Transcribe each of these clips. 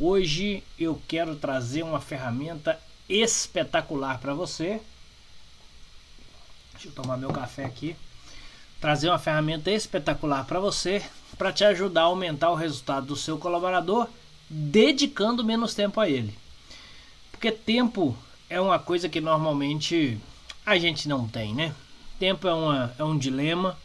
Hoje eu quero trazer uma ferramenta espetacular para você. Deixa eu tomar meu café aqui. Trazer uma ferramenta espetacular para você para te ajudar a aumentar o resultado do seu colaborador, dedicando menos tempo a ele. Porque tempo é uma coisa que normalmente a gente não tem, né? Tempo é, uma, é um dilema.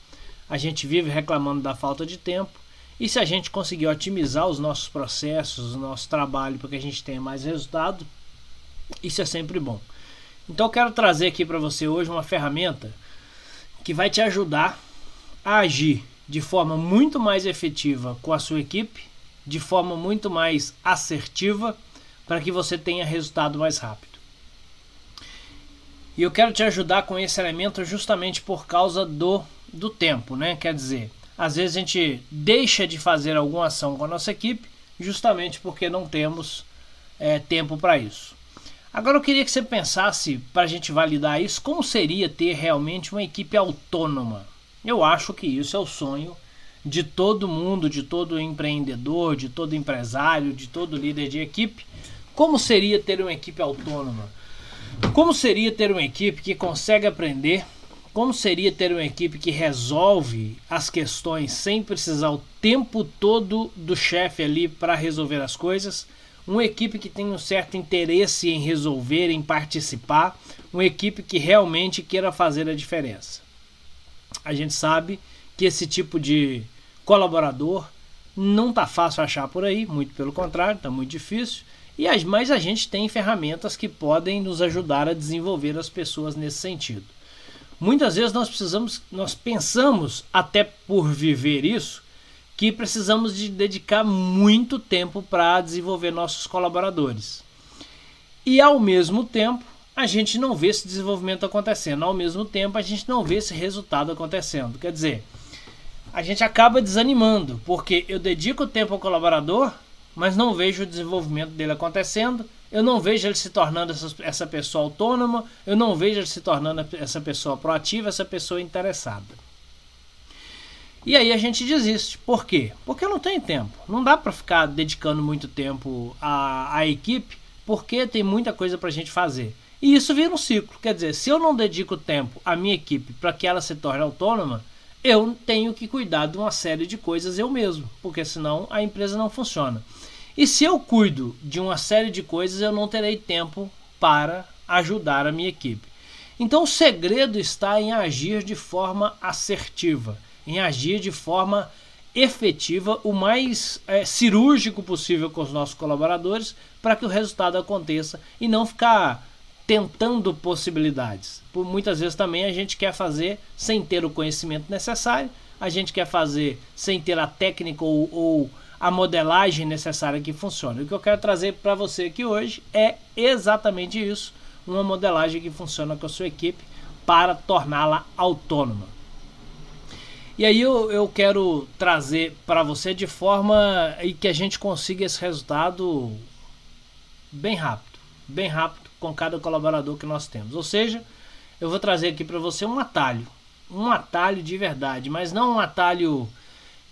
A gente vive reclamando da falta de tempo. E se a gente conseguir otimizar os nossos processos, o nosso trabalho para que a gente tenha mais resultado, isso é sempre bom. Então eu quero trazer aqui para você hoje uma ferramenta que vai te ajudar a agir de forma muito mais efetiva com a sua equipe, de forma muito mais assertiva, para que você tenha resultado mais rápido. E eu quero te ajudar com esse elemento justamente por causa do, do tempo, né? Quer dizer, às vezes a gente deixa de fazer alguma ação com a nossa equipe justamente porque não temos é, tempo para isso. Agora eu queria que você pensasse, para a gente validar isso, como seria ter realmente uma equipe autônoma. Eu acho que isso é o sonho de todo mundo, de todo empreendedor, de todo empresário, de todo líder de equipe. Como seria ter uma equipe autônoma? Como seria ter uma equipe que consegue aprender como seria ter uma equipe que resolve as questões sem precisar o tempo todo do chefe ali para resolver as coisas? Uma equipe que tem um certo interesse em resolver, em participar, uma equipe que realmente queira fazer a diferença. A gente sabe que esse tipo de colaborador não tá fácil achar por aí, muito pelo contrário, está muito difícil. E mas a gente tem ferramentas que podem nos ajudar a desenvolver as pessoas nesse sentido. Muitas vezes nós precisamos, nós pensamos até por viver isso, que precisamos de dedicar muito tempo para desenvolver nossos colaboradores. E ao mesmo tempo, a gente não vê esse desenvolvimento acontecendo. Ao mesmo tempo, a gente não vê esse resultado acontecendo. Quer dizer, a gente acaba desanimando, porque eu dedico tempo ao colaborador, mas não vejo o desenvolvimento dele acontecendo eu não vejo ele se tornando essa, essa pessoa autônoma, eu não vejo ele se tornando essa pessoa proativa, essa pessoa interessada. E aí a gente desiste. Por quê? Porque eu não tenho tempo. Não dá para ficar dedicando muito tempo à, à equipe, porque tem muita coisa para a gente fazer. E isso vira um ciclo. Quer dizer, se eu não dedico tempo à minha equipe para que ela se torne autônoma, eu tenho que cuidar de uma série de coisas eu mesmo, porque senão a empresa não funciona. E se eu cuido de uma série de coisas, eu não terei tempo para ajudar a minha equipe. Então o segredo está em agir de forma assertiva, em agir de forma efetiva, o mais é, cirúrgico possível com os nossos colaboradores, para que o resultado aconteça e não ficar tentando possibilidades. Por muitas vezes também a gente quer fazer sem ter o conhecimento necessário, a gente quer fazer sem ter a técnica ou, ou a modelagem necessária que funcione. O que eu quero trazer para você aqui hoje é exatamente isso: uma modelagem que funciona com a sua equipe para torná-la autônoma. E aí eu, eu quero trazer para você de forma e que a gente consiga esse resultado bem rápido, bem rápido com cada colaborador que nós temos. Ou seja, eu vou trazer aqui para você um atalho, um atalho de verdade, mas não um atalho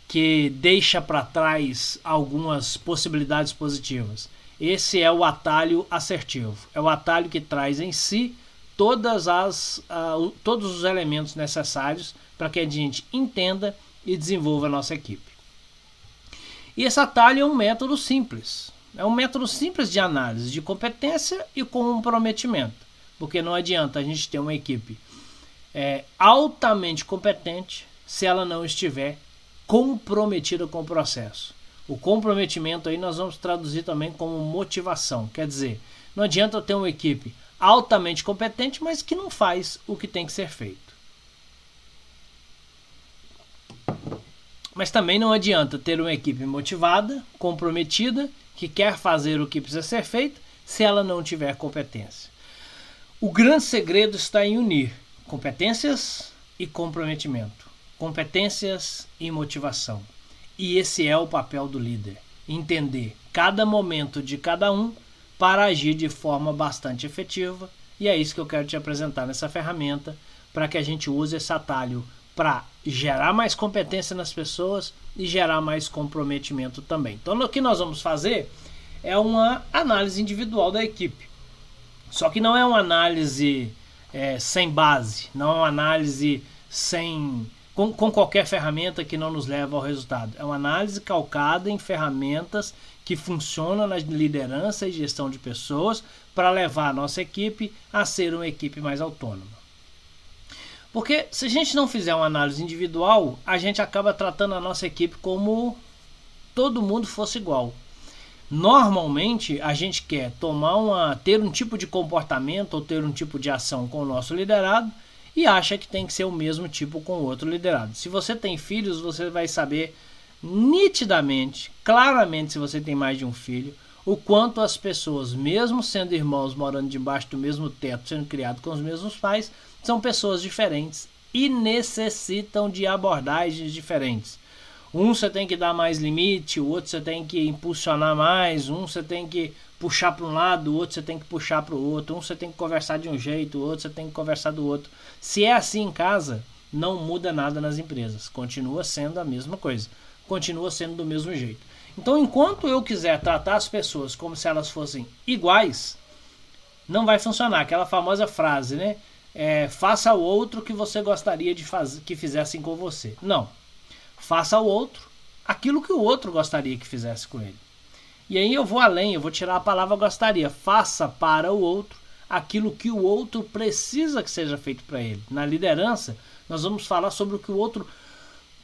que deixa para trás algumas possibilidades positivas. Esse é o atalho assertivo. É o atalho que traz em si todas as, uh, todos os elementos necessários para que a gente entenda e desenvolva a nossa equipe. E esse atalho é um método simples. É um método simples de análise de competência e comprometimento. Porque não adianta a gente ter uma equipe é, altamente competente se ela não estiver comprometida com o processo. O comprometimento aí nós vamos traduzir também como motivação. Quer dizer, não adianta ter uma equipe altamente competente, mas que não faz o que tem que ser feito. Mas também não adianta ter uma equipe motivada, comprometida, que quer fazer o que precisa ser feito, se ela não tiver competência. O grande segredo está em unir competências e comprometimento competências e motivação. E esse é o papel do líder: entender cada momento de cada um para agir de forma bastante efetiva. E é isso que eu quero te apresentar nessa ferramenta para que a gente use esse atalho para gerar mais competência nas pessoas e gerar mais comprometimento também. Então, o que nós vamos fazer é uma análise individual da equipe. Só que não é uma análise é, sem base, não é uma análise sem com, com qualquer ferramenta que não nos leva ao resultado. É uma análise calcada em ferramentas que funcionam na liderança e gestão de pessoas para levar a nossa equipe a ser uma equipe mais autônoma. Porque se a gente não fizer uma análise individual, a gente acaba tratando a nossa equipe como todo mundo fosse igual. Normalmente a gente quer tomar uma ter um tipo de comportamento ou ter um tipo de ação com o nosso liderado e acha que tem que ser o mesmo tipo com o outro liderado. Se você tem filhos, você vai saber nitidamente, claramente, se você tem mais de um filho, o quanto as pessoas, mesmo sendo irmãos morando debaixo do mesmo teto, sendo criados com os mesmos pais, são pessoas diferentes e necessitam de abordagens diferentes. Um você tem que dar mais limite, o outro você tem que impulsionar mais, um você tem que puxar para um lado, o outro você tem que puxar para o outro, um você tem que conversar de um jeito, o outro você tem que conversar do outro. Se é assim em casa, não muda nada nas empresas, continua sendo a mesma coisa, continua sendo do mesmo jeito. Então, enquanto eu quiser tratar as pessoas como se elas fossem iguais, não vai funcionar. Aquela famosa frase, né? É, faça ao outro que você gostaria de fazer que fizessem com você. Não. Faça ao outro aquilo que o outro gostaria que fizesse com ele. E aí eu vou além, eu vou tirar a palavra gostaria. Faça para o outro aquilo que o outro precisa que seja feito para ele. Na liderança, nós vamos falar sobre o que o outro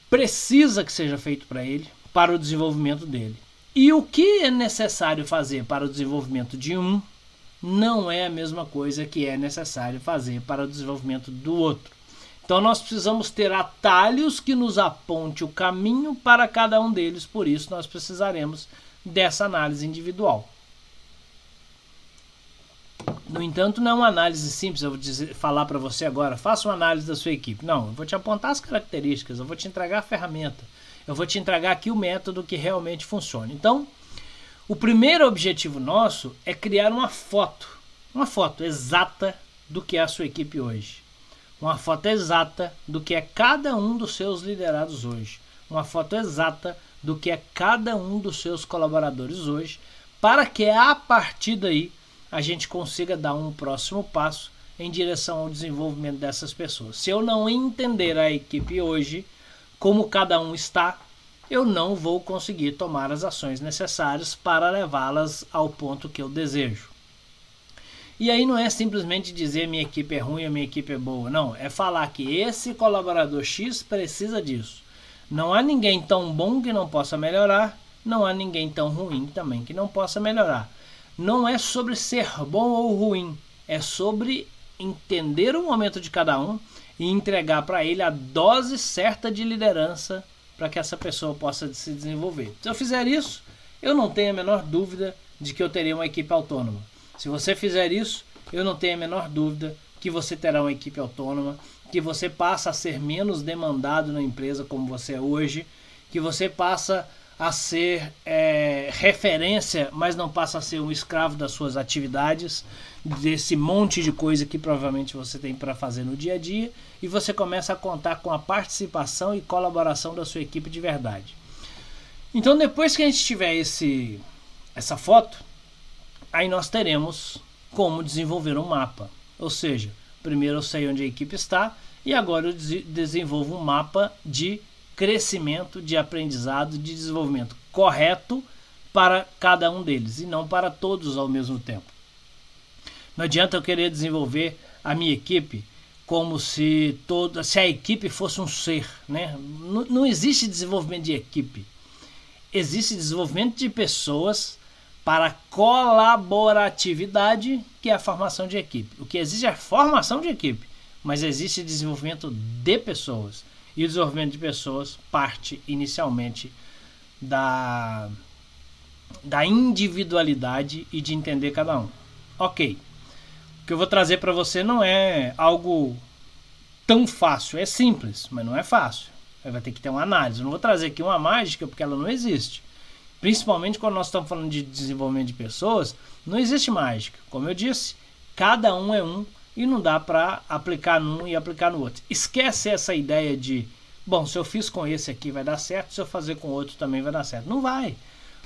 precisa que seja feito para ele, para o desenvolvimento dele. E o que é necessário fazer para o desenvolvimento de um não é a mesma coisa que é necessário fazer para o desenvolvimento do outro. Então nós precisamos ter atalhos que nos aponte o caminho para cada um deles, por isso nós precisaremos dessa análise individual. No entanto, não é uma análise simples, eu vou dizer, falar para você agora, faça uma análise da sua equipe. Não, eu vou te apontar as características, eu vou te entregar a ferramenta, eu vou te entregar aqui o método que realmente funciona. Então, o primeiro objetivo nosso é criar uma foto, uma foto exata do que é a sua equipe hoje. Uma foto exata do que é cada um dos seus liderados hoje. Uma foto exata do que é cada um dos seus colaboradores hoje, para que a partir daí a gente consiga dar um próximo passo em direção ao desenvolvimento dessas pessoas. Se eu não entender a equipe hoje, como cada um está, eu não vou conseguir tomar as ações necessárias para levá-las ao ponto que eu desejo. E aí não é simplesmente dizer minha equipe é ruim ou minha equipe é boa. Não, é falar que esse colaborador X precisa disso. Não há ninguém tão bom que não possa melhorar, não há ninguém tão ruim também que não possa melhorar. Não é sobre ser bom ou ruim, é sobre entender o momento de cada um e entregar para ele a dose certa de liderança para que essa pessoa possa se desenvolver. Se eu fizer isso, eu não tenho a menor dúvida de que eu terei uma equipe autônoma. Se você fizer isso, eu não tenho a menor dúvida que você terá uma equipe autônoma que você passa a ser menos demandado na empresa como você é hoje, que você passa a ser é, referência, mas não passa a ser um escravo das suas atividades, desse monte de coisa que provavelmente você tem para fazer no dia a dia, e você começa a contar com a participação e colaboração da sua equipe de verdade. Então, depois que a gente tiver esse, essa foto, aí nós teremos como desenvolver um mapa. Ou seja, Primeiro eu sei onde a equipe está e agora eu desenvolvo um mapa de crescimento, de aprendizado, de desenvolvimento correto para cada um deles e não para todos ao mesmo tempo. Não adianta eu querer desenvolver a minha equipe como se toda, se a equipe fosse um ser, né? Não, não existe desenvolvimento de equipe. Existe desenvolvimento de pessoas para colaboratividade, que é a formação de equipe. O que existe é a formação de equipe, mas existe desenvolvimento de pessoas. E o desenvolvimento de pessoas parte inicialmente da, da individualidade e de entender cada um. Ok. O que eu vou trazer para você não é algo tão fácil. É simples, mas não é fácil. Vai ter que ter uma análise. Eu não vou trazer aqui uma mágica porque ela não existe. Principalmente quando nós estamos falando de desenvolvimento de pessoas, não existe mágica. Como eu disse, cada um é um e não dá para aplicar num e aplicar no outro. Esquece essa ideia de, bom, se eu fiz com esse aqui vai dar certo, se eu fazer com outro também vai dar certo. Não vai.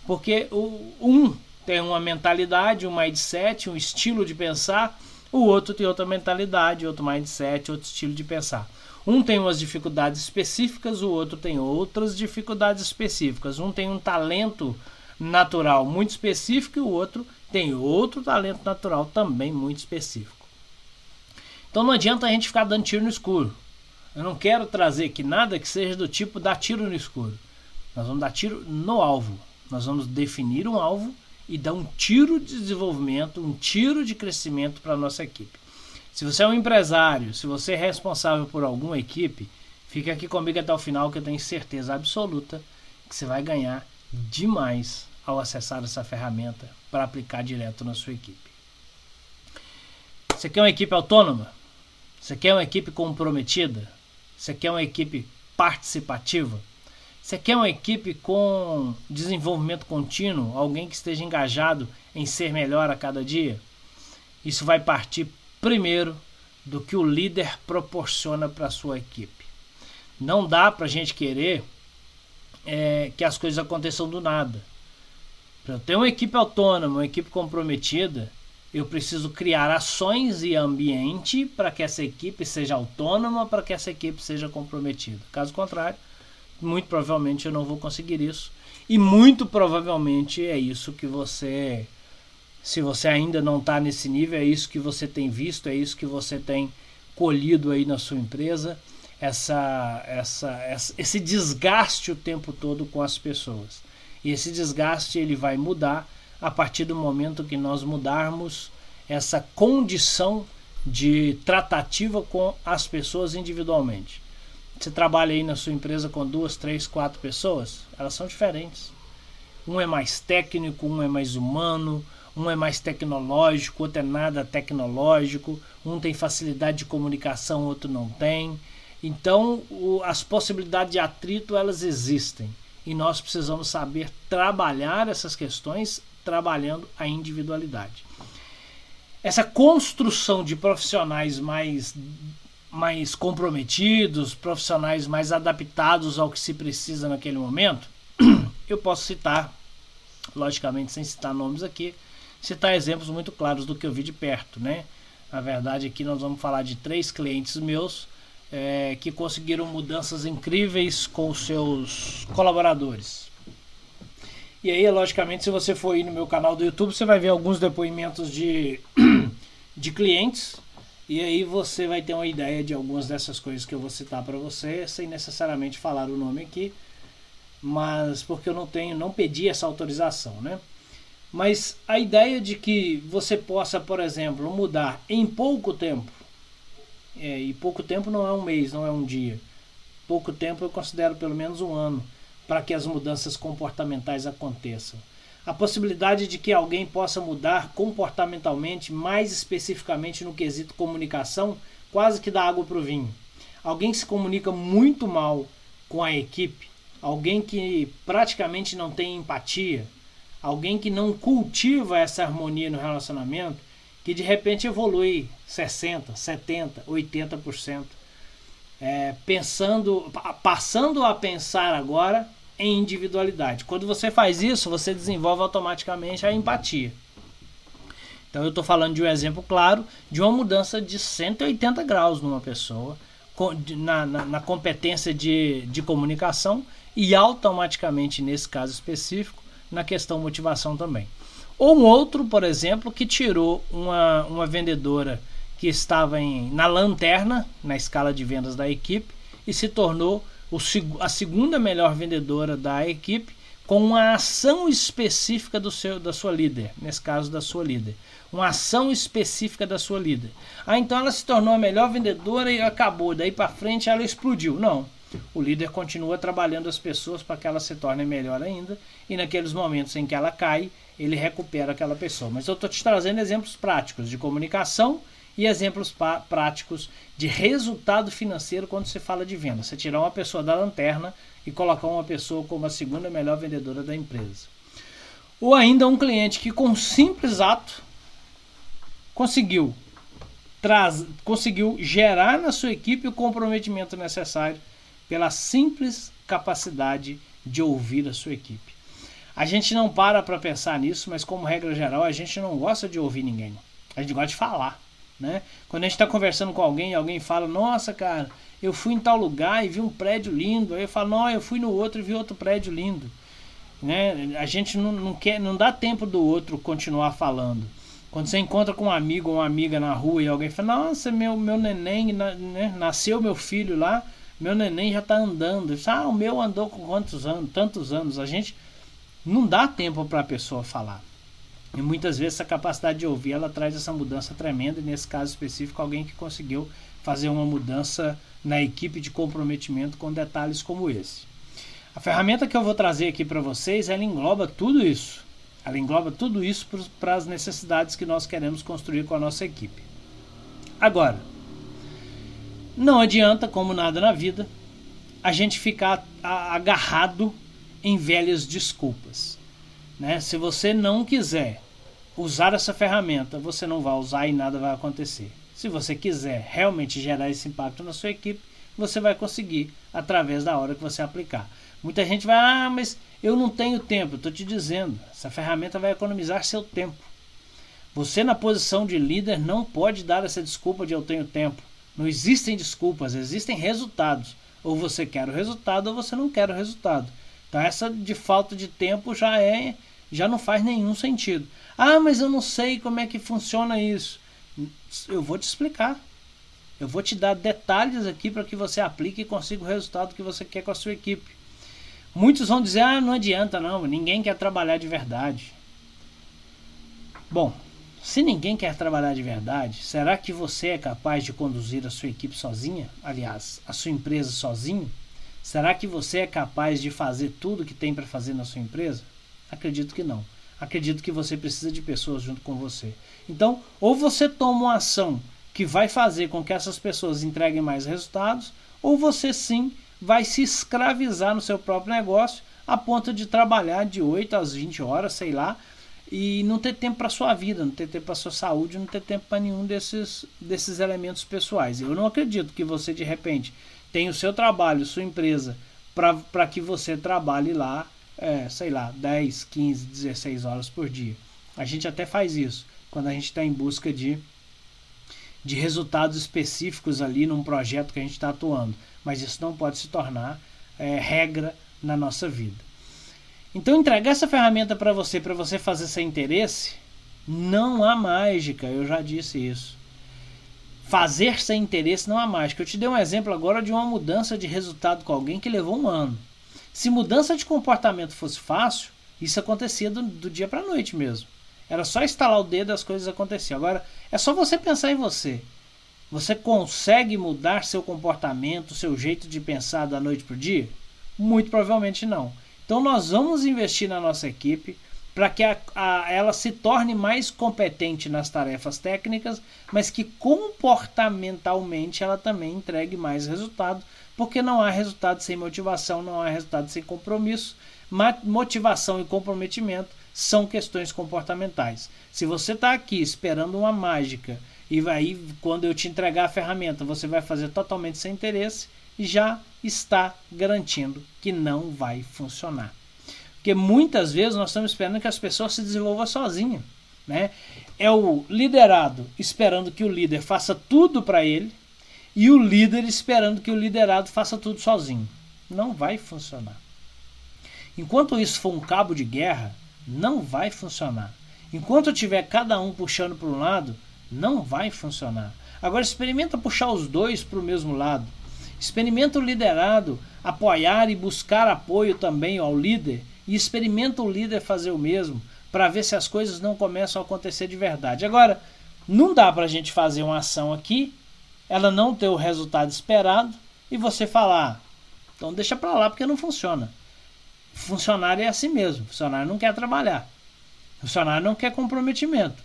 Porque o um tem uma mentalidade, um mindset, um estilo de pensar, o outro tem outra mentalidade, outro mindset, outro estilo de pensar. Um tem umas dificuldades específicas, o outro tem outras dificuldades específicas. Um tem um talento natural muito específico e o outro tem outro talento natural também muito específico. Então não adianta a gente ficar dando tiro no escuro. Eu não quero trazer aqui nada que seja do tipo dar tiro no escuro. Nós vamos dar tiro no alvo. Nós vamos definir um alvo e dar um tiro de desenvolvimento, um tiro de crescimento para a nossa equipe. Se você é um empresário, se você é responsável por alguma equipe, fica aqui comigo até o final que eu tenho certeza absoluta que você vai ganhar demais ao acessar essa ferramenta para aplicar direto na sua equipe. Você quer uma equipe autônoma? Você quer uma equipe comprometida? Você quer uma equipe participativa? Você quer uma equipe com desenvolvimento contínuo, alguém que esteja engajado em ser melhor a cada dia? Isso vai partir primeiro do que o líder proporciona para a sua equipe. Não dá para a gente querer é, que as coisas aconteçam do nada. Para eu ter uma equipe autônoma, uma equipe comprometida, eu preciso criar ações e ambiente para que essa equipe seja autônoma, para que essa equipe seja comprometida. Caso contrário, muito provavelmente eu não vou conseguir isso. E muito provavelmente é isso que você se você ainda não está nesse nível, é isso que você tem visto, é isso que você tem colhido aí na sua empresa, essa, essa, essa, esse desgaste o tempo todo com as pessoas. E esse desgaste ele vai mudar a partir do momento que nós mudarmos essa condição de tratativa com as pessoas individualmente. Você trabalha aí na sua empresa com duas, três, quatro pessoas, elas são diferentes. Um é mais técnico, um é mais humano, um é mais tecnológico, outro é nada tecnológico, um tem facilidade de comunicação, outro não tem. Então, o, as possibilidades de atrito elas existem e nós precisamos saber trabalhar essas questões trabalhando a individualidade. Essa construção de profissionais mais mais comprometidos, profissionais mais adaptados ao que se precisa naquele momento, eu posso citar, logicamente sem citar nomes aqui, citar exemplos muito claros do que eu vi de perto, né? Na verdade, aqui nós vamos falar de três clientes meus é, que conseguiram mudanças incríveis com seus colaboradores. E aí, logicamente, se você for ir no meu canal do YouTube, você vai ver alguns depoimentos de, de clientes. E aí você vai ter uma ideia de algumas dessas coisas que eu vou citar para você, sem necessariamente falar o nome aqui, mas porque eu não tenho, não pedi essa autorização, né? Mas a ideia de que você possa, por exemplo, mudar em pouco tempo, é, e pouco tempo não é um mês, não é um dia, pouco tempo eu considero pelo menos um ano para que as mudanças comportamentais aconteçam. A possibilidade de que alguém possa mudar comportamentalmente, mais especificamente no quesito comunicação, quase que dá água para o vinho. Alguém que se comunica muito mal com a equipe, alguém que praticamente não tem empatia, alguém que não cultiva essa harmonia no relacionamento, que de repente evolui 60, 70, 80%, é, pensando, passando a pensar agora em individualidade. Quando você faz isso, você desenvolve automaticamente a empatia. Então eu estou falando de um exemplo claro de uma mudança de 180 graus numa pessoa, na, na, na competência de, de comunicação e automaticamente, nesse caso específico, na questão motivação também. Ou um outro, por exemplo, que tirou uma, uma vendedora que estava em, na lanterna, na escala de vendas da equipe, e se tornou o, a segunda melhor vendedora da equipe, com uma ação específica do seu, da sua líder, nesse caso da sua líder. Uma ação específica da sua líder. Ah, então ela se tornou a melhor vendedora e acabou. Daí para frente ela explodiu. Não. O líder continua trabalhando as pessoas para que elas se tornem melhor ainda, e naqueles momentos em que ela cai, ele recupera aquela pessoa. Mas eu estou te trazendo exemplos práticos de comunicação e exemplos práticos de resultado financeiro quando se fala de venda. Você tirar uma pessoa da lanterna e colocar uma pessoa como a segunda melhor vendedora da empresa. Ou ainda um cliente que com um simples ato conseguiu traz, conseguiu gerar na sua equipe o comprometimento necessário pela simples capacidade de ouvir a sua equipe. A gente não para para pensar nisso, mas como regra geral, a gente não gosta de ouvir ninguém. A gente gosta de falar, né? Quando a gente está conversando com alguém e alguém fala, nossa, cara, eu fui em tal lugar e vi um prédio lindo. Aí eu falo, não, eu fui no outro e vi outro prédio lindo. Né? A gente não, não, quer, não dá tempo do outro continuar falando. Quando você encontra com um amigo ou uma amiga na rua e alguém fala, nossa, meu, meu neném, né? nasceu meu filho lá, meu neném já está andando. Ah, o meu andou com quantos anos? Tantos anos. A gente não dá tempo para a pessoa falar. E muitas vezes essa capacidade de ouvir ela traz essa mudança tremenda. E nesse caso específico, alguém que conseguiu fazer uma mudança na equipe de comprometimento com detalhes como esse. A ferramenta que eu vou trazer aqui para vocês, ela engloba tudo isso. Ela engloba tudo isso para as necessidades que nós queremos construir com a nossa equipe. Agora, não adianta, como nada na vida, a gente ficar agarrado em velhas desculpas. Né? Se você não quiser usar essa ferramenta, você não vai usar e nada vai acontecer. Se você quiser realmente gerar esse impacto na sua equipe, você vai conseguir através da hora que você aplicar. Muita gente vai, ah, mas eu não tenho tempo. Estou te dizendo, essa ferramenta vai economizar seu tempo. Você, na posição de líder, não pode dar essa desculpa de eu tenho tempo. Não existem desculpas, existem resultados. Ou você quer o resultado ou você não quer o resultado. Então, essa de falta de tempo já é já não faz nenhum sentido. Ah, mas eu não sei como é que funciona isso. Eu vou te explicar. Eu vou te dar detalhes aqui para que você aplique e consiga o resultado que você quer com a sua equipe. Muitos vão dizer: ah, não adianta, não, ninguém quer trabalhar de verdade. Bom, se ninguém quer trabalhar de verdade, será que você é capaz de conduzir a sua equipe sozinha? Aliás, a sua empresa sozinho? Será que você é capaz de fazer tudo que tem para fazer na sua empresa? Acredito que não. Acredito que você precisa de pessoas junto com você. Então, ou você toma uma ação que vai fazer com que essas pessoas entreguem mais resultados, ou você sim vai se escravizar no seu próprio negócio a ponto de trabalhar de 8 às 20 horas, sei lá, e não ter tempo para sua vida, não ter tempo para sua saúde, não ter tempo para nenhum desses, desses elementos pessoais. Eu não acredito que você de repente tenha o seu trabalho, sua empresa, para que você trabalhe lá, é, sei lá, 10, 15, 16 horas por dia. A gente até faz isso quando a gente está em busca de, de resultados específicos ali num projeto que a gente está atuando mas isso não pode se tornar é, regra na nossa vida. Então, entregar essa ferramenta para você, para você fazer sem interesse, não há mágica, eu já disse isso. Fazer sem interesse não há mágica. Eu te dei um exemplo agora de uma mudança de resultado com alguém que levou um ano. Se mudança de comportamento fosse fácil, isso acontecia do, do dia para noite mesmo. Era só instalar o dedo e as coisas aconteciam. Agora, é só você pensar em você. Você consegue mudar seu comportamento, seu jeito de pensar da noite para o dia? Muito provavelmente não. Então nós vamos investir na nossa equipe para que a, a, ela se torne mais competente nas tarefas técnicas, mas que comportamentalmente ela também entregue mais resultado, porque não há resultado sem motivação, não há resultado sem compromisso. Motivação e comprometimento são questões comportamentais. Se você está aqui esperando uma mágica e aí, quando eu te entregar a ferramenta, você vai fazer totalmente sem interesse e já está garantindo que não vai funcionar. Porque muitas vezes nós estamos esperando que as pessoas se desenvolvam sozinhas. Né? É o liderado esperando que o líder faça tudo para ele e o líder esperando que o liderado faça tudo sozinho. Não vai funcionar. Enquanto isso for um cabo de guerra, não vai funcionar. Enquanto tiver cada um puxando para um lado, não vai funcionar. Agora experimenta puxar os dois para o mesmo lado. Experimenta o liderado apoiar e buscar apoio também ao líder e experimenta o líder fazer o mesmo para ver se as coisas não começam a acontecer de verdade. Agora, não dá para a gente fazer uma ação aqui, ela não ter o resultado esperado e você falar, ah, então deixa para lá porque não funciona. Funcionário é assim mesmo, funcionário não quer trabalhar, funcionário não quer comprometimento.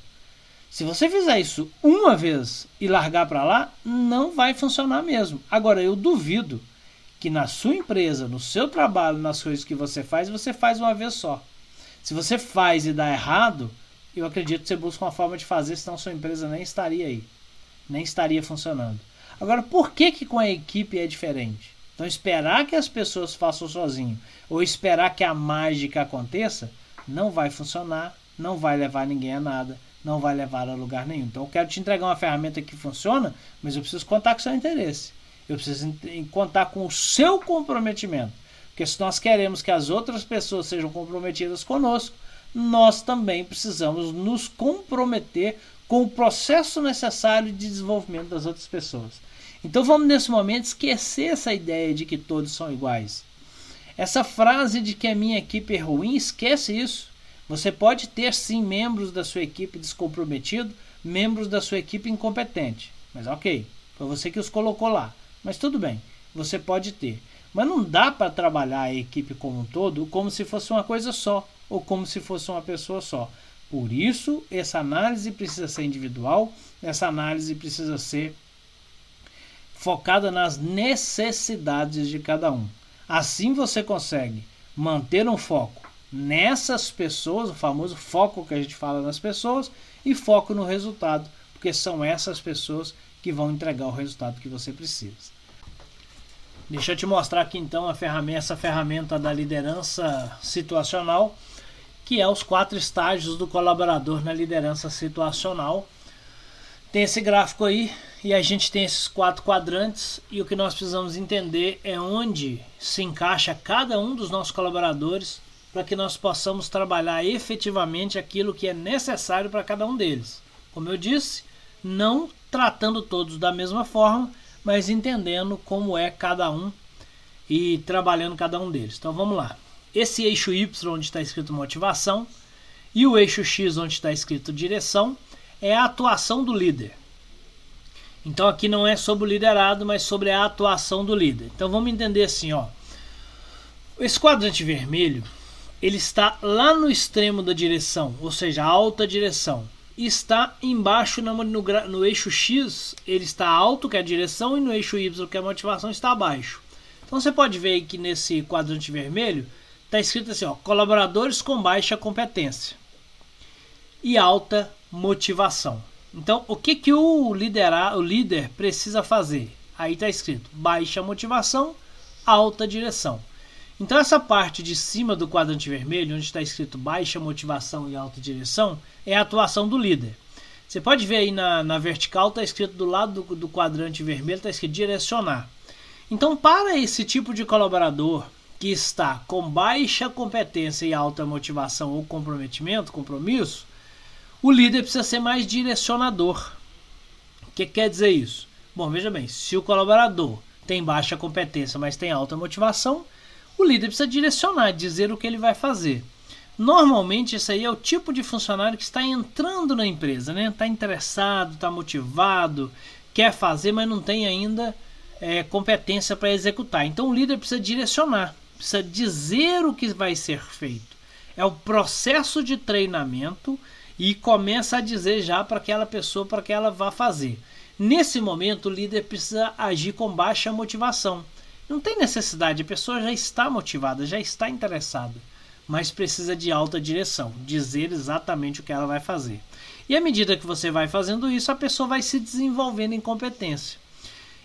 Se você fizer isso uma vez e largar para lá, não vai funcionar mesmo. Agora, eu duvido que na sua empresa, no seu trabalho, nas coisas que você faz, você faz uma vez só. Se você faz e dá errado, eu acredito que você busca uma forma de fazer, senão sua empresa nem estaria aí, nem estaria funcionando. Agora, por que, que com a equipe é diferente? Então, esperar que as pessoas façam sozinho ou esperar que a mágica aconteça não vai funcionar, não vai levar ninguém a nada, não vai levar a lugar nenhum. Então, eu quero te entregar uma ferramenta que funciona, mas eu preciso contar com seu interesse. Eu preciso contar com o seu comprometimento. Porque se nós queremos que as outras pessoas sejam comprometidas conosco, nós também precisamos nos comprometer com o processo necessário de desenvolvimento das outras pessoas. Então vamos nesse momento esquecer essa ideia de que todos são iguais. Essa frase de que a minha equipe é ruim, esquece isso. Você pode ter sim membros da sua equipe descomprometidos, membros da sua equipe incompetente. Mas ok, foi você que os colocou lá. Mas tudo bem, você pode ter. Mas não dá para trabalhar a equipe como um todo como se fosse uma coisa só ou como se fosse uma pessoa só. Por isso, essa análise precisa ser individual, essa análise precisa ser focada nas necessidades de cada um. Assim você consegue manter um foco nessas pessoas, o famoso foco que a gente fala nas pessoas, e foco no resultado, porque são essas pessoas que vão entregar o resultado que você precisa. Deixa eu te mostrar aqui então a ferramenta, essa ferramenta da liderança situacional, que é os quatro estágios do colaborador na liderança situacional. Tem esse gráfico aí e a gente tem esses quatro quadrantes e o que nós precisamos entender é onde se encaixa cada um dos nossos colaboradores para que nós possamos trabalhar efetivamente aquilo que é necessário para cada um deles. Como eu disse, não tratando todos da mesma forma, mas entendendo como é cada um e trabalhando cada um deles. Então vamos lá. Esse eixo Y, onde está escrito motivação, e o eixo X, onde está escrito direção, é a atuação do líder. Então aqui não é sobre o liderado, mas sobre a atuação do líder. Então vamos entender assim, ó. Esse quadrante vermelho, ele está lá no extremo da direção, ou seja, alta direção está embaixo no, no, no, eixo X, ele está alto, que é a direção, e no eixo Y, que é a motivação, está abaixo. Então você pode ver que nesse quadrante vermelho está escrito assim: ó, colaboradores com baixa competência e alta motivação. Então, o que, que o, liderar, o líder precisa fazer? Aí está escrito baixa motivação, alta direção. Então, essa parte de cima do quadrante vermelho, onde está escrito baixa motivação e alta direção, é a atuação do líder. Você pode ver aí na, na vertical, está escrito do lado do, do quadrante vermelho, está escrito direcionar. Então, para esse tipo de colaborador que está com baixa competência e alta motivação ou comprometimento, compromisso, o líder precisa ser mais direcionador. O que quer dizer isso? Bom, veja bem, se o colaborador tem baixa competência, mas tem alta motivação, o líder precisa direcionar, dizer o que ele vai fazer. Normalmente, esse aí é o tipo de funcionário que está entrando na empresa, né? Está interessado, está motivado, quer fazer, mas não tem ainda é, competência para executar. Então, o líder precisa direcionar, precisa dizer o que vai ser feito. É o processo de treinamento e começa a dizer já para aquela pessoa para que ela vá fazer. Nesse momento, o líder precisa agir com baixa motivação. Não tem necessidade, a pessoa já está motivada, já está interessada, mas precisa de alta direção, dizer exatamente o que ela vai fazer. E à medida que você vai fazendo isso, a pessoa vai se desenvolvendo em competência.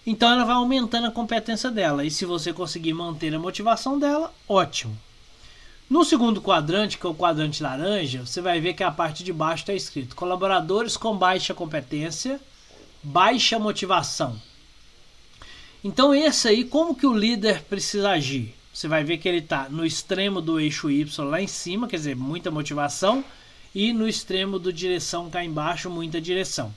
Então ela vai aumentando a competência dela. E se você conseguir manter a motivação dela, ótimo. No segundo quadrante, que é o quadrante laranja, você vai ver que a parte de baixo está escrito: colaboradores com baixa competência, baixa motivação. Então esse aí, como que o líder precisa agir? Você vai ver que ele está no extremo do eixo Y lá em cima, quer dizer, muita motivação, e no extremo do direção cá embaixo, muita direção.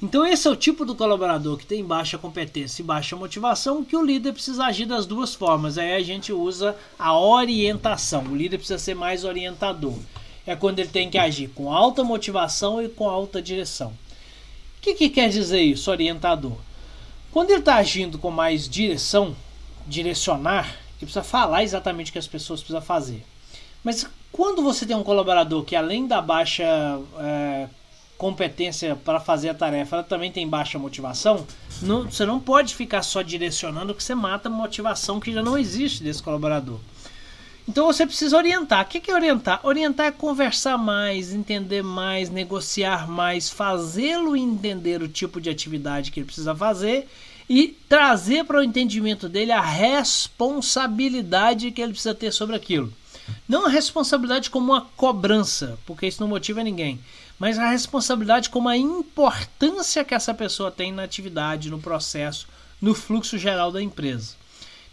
Então esse é o tipo do colaborador que tem baixa competência e baixa motivação, que o líder precisa agir das duas formas. Aí a gente usa a orientação. O líder precisa ser mais orientador. É quando ele tem que agir com alta motivação e com alta direção. O que, que quer dizer isso, orientador? Quando ele está agindo com mais direção, direcionar, ele precisa falar exatamente o que as pessoas precisam fazer. Mas quando você tem um colaborador que além da baixa é, competência para fazer a tarefa, ela também tem baixa motivação, não, você não pode ficar só direcionando que você mata a motivação que já não existe desse colaborador. Então você precisa orientar. O que é orientar? Orientar é conversar mais, entender mais, negociar mais, fazê-lo entender o tipo de atividade que ele precisa fazer e trazer para o entendimento dele a responsabilidade que ele precisa ter sobre aquilo. Não a responsabilidade como uma cobrança, porque isso não motiva ninguém, mas a responsabilidade como a importância que essa pessoa tem na atividade, no processo, no fluxo geral da empresa.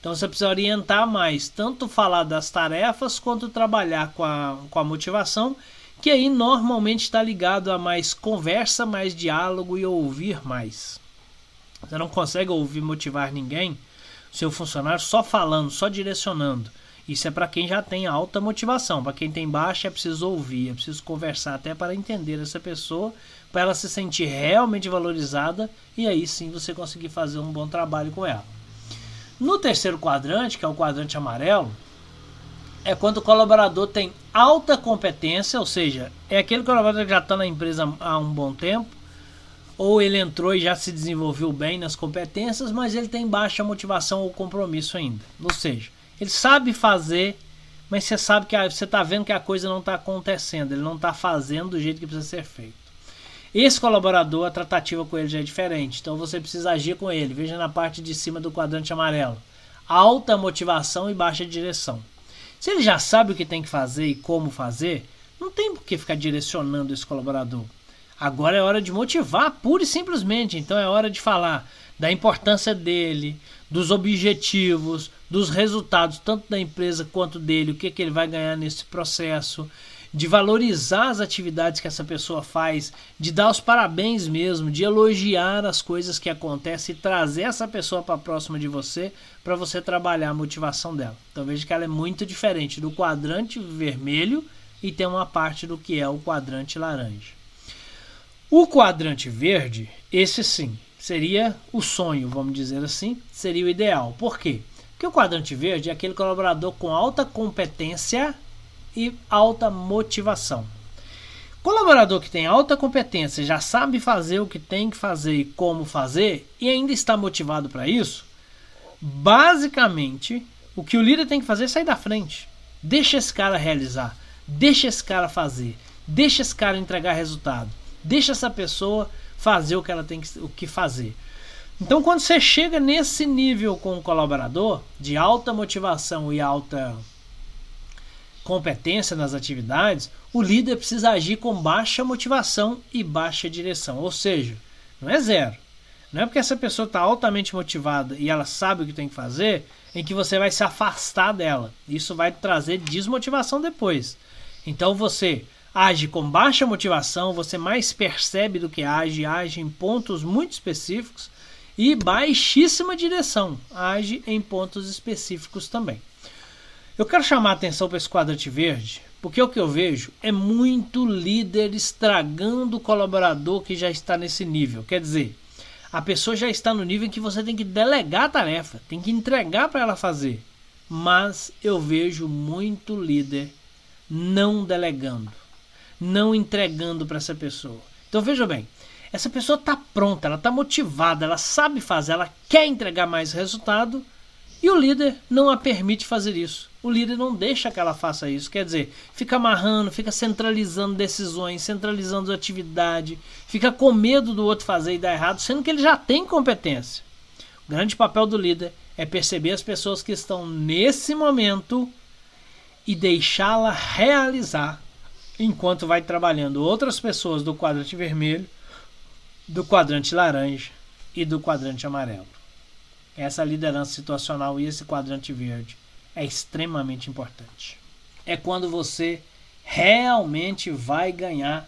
Então você precisa orientar mais, tanto falar das tarefas quanto trabalhar com a, com a motivação, que aí normalmente está ligado a mais conversa, mais diálogo e ouvir mais. Você não consegue ouvir motivar ninguém, seu funcionário só falando, só direcionando. Isso é para quem já tem alta motivação. Para quem tem baixa, é preciso ouvir, é preciso conversar até para entender essa pessoa, para ela se sentir realmente valorizada e aí sim você conseguir fazer um bom trabalho com ela. No terceiro quadrante, que é o quadrante amarelo, é quando o colaborador tem alta competência, ou seja, é aquele colaborador que já está na empresa há um bom tempo, ou ele entrou e já se desenvolveu bem nas competências, mas ele tem baixa motivação ou compromisso ainda. Ou seja, ele sabe fazer, mas você sabe que a, você está vendo que a coisa não está acontecendo, ele não está fazendo do jeito que precisa ser feito. Esse colaborador, a tratativa com ele já é diferente, então você precisa agir com ele. Veja na parte de cima do quadrante amarelo: alta motivação e baixa direção. Se ele já sabe o que tem que fazer e como fazer, não tem por que ficar direcionando esse colaborador. Agora é hora de motivar, pura e simplesmente. Então é hora de falar da importância dele, dos objetivos, dos resultados, tanto da empresa quanto dele, o que, que ele vai ganhar nesse processo, de valorizar as atividades que essa pessoa faz, de dar os parabéns mesmo, de elogiar as coisas que acontecem e trazer essa pessoa para próxima de você para você trabalhar a motivação dela. Então veja que ela é muito diferente do quadrante vermelho e tem uma parte do que é o quadrante laranja. O quadrante verde, esse sim, seria o sonho, vamos dizer assim, seria o ideal. Por quê? Porque o quadrante verde é aquele colaborador com alta competência e alta motivação. Colaborador que tem alta competência, já sabe fazer o que tem que fazer e como fazer e ainda está motivado para isso, basicamente o que o líder tem que fazer é sair da frente. Deixa esse cara realizar, deixa esse cara fazer, deixa esse cara entregar resultado, deixa essa pessoa fazer o que ela tem que, o que fazer. Então, quando você chega nesse nível com o colaborador, de alta motivação e alta competência nas atividades, o líder precisa agir com baixa motivação e baixa direção. Ou seja, não é zero. Não é porque essa pessoa está altamente motivada e ela sabe o que tem que fazer, em que você vai se afastar dela. Isso vai trazer desmotivação depois. Então você age com baixa motivação, você mais percebe do que age, age em pontos muito específicos e baixíssima direção, age em pontos específicos também. Eu quero chamar a atenção para esse quadrante verde, porque o que eu vejo é muito líder estragando o colaborador que já está nesse nível. Quer dizer, a pessoa já está no nível em que você tem que delegar a tarefa, tem que entregar para ela fazer. Mas eu vejo muito líder não delegando não entregando para essa pessoa. Então veja bem, essa pessoa está pronta, ela está motivada, ela sabe fazer, ela quer entregar mais resultado e o líder não a permite fazer isso. O líder não deixa que ela faça isso. Quer dizer, fica amarrando, fica centralizando decisões, centralizando atividade, fica com medo do outro fazer e dar errado, sendo que ele já tem competência. O grande papel do líder é perceber as pessoas que estão nesse momento e deixá-la realizar enquanto vai trabalhando outras pessoas do quadrante vermelho, do quadrante laranja e do quadrante amarelo. Essa liderança situacional e esse quadrante verde é extremamente importante. É quando você realmente vai ganhar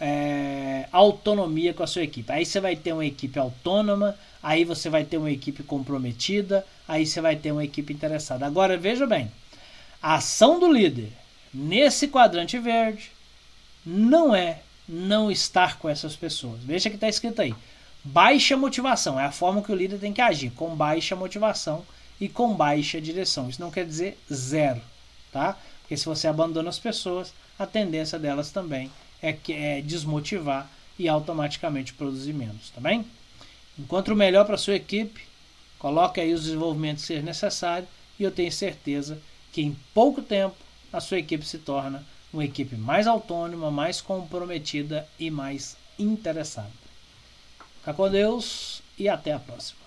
é, autonomia com a sua equipe. Aí você vai ter uma equipe autônoma, aí você vai ter uma equipe comprometida, aí você vai ter uma equipe interessada. Agora veja bem, a ação do líder nesse quadrante verde não é não estar com essas pessoas. Veja que está escrito aí. Baixa motivação é a forma que o líder tem que agir, com baixa motivação e com baixa direção. Isso não quer dizer zero, tá? Porque se você abandona as pessoas, a tendência delas também é, que, é desmotivar e automaticamente produzir menos, tá bem? Encontre o melhor para sua equipe, coloque aí os desenvolvimentos seja necessário e eu tenho certeza que em pouco tempo a sua equipe se torna uma equipe mais autônoma, mais comprometida e mais interessada. Fica com Deus e até a próxima.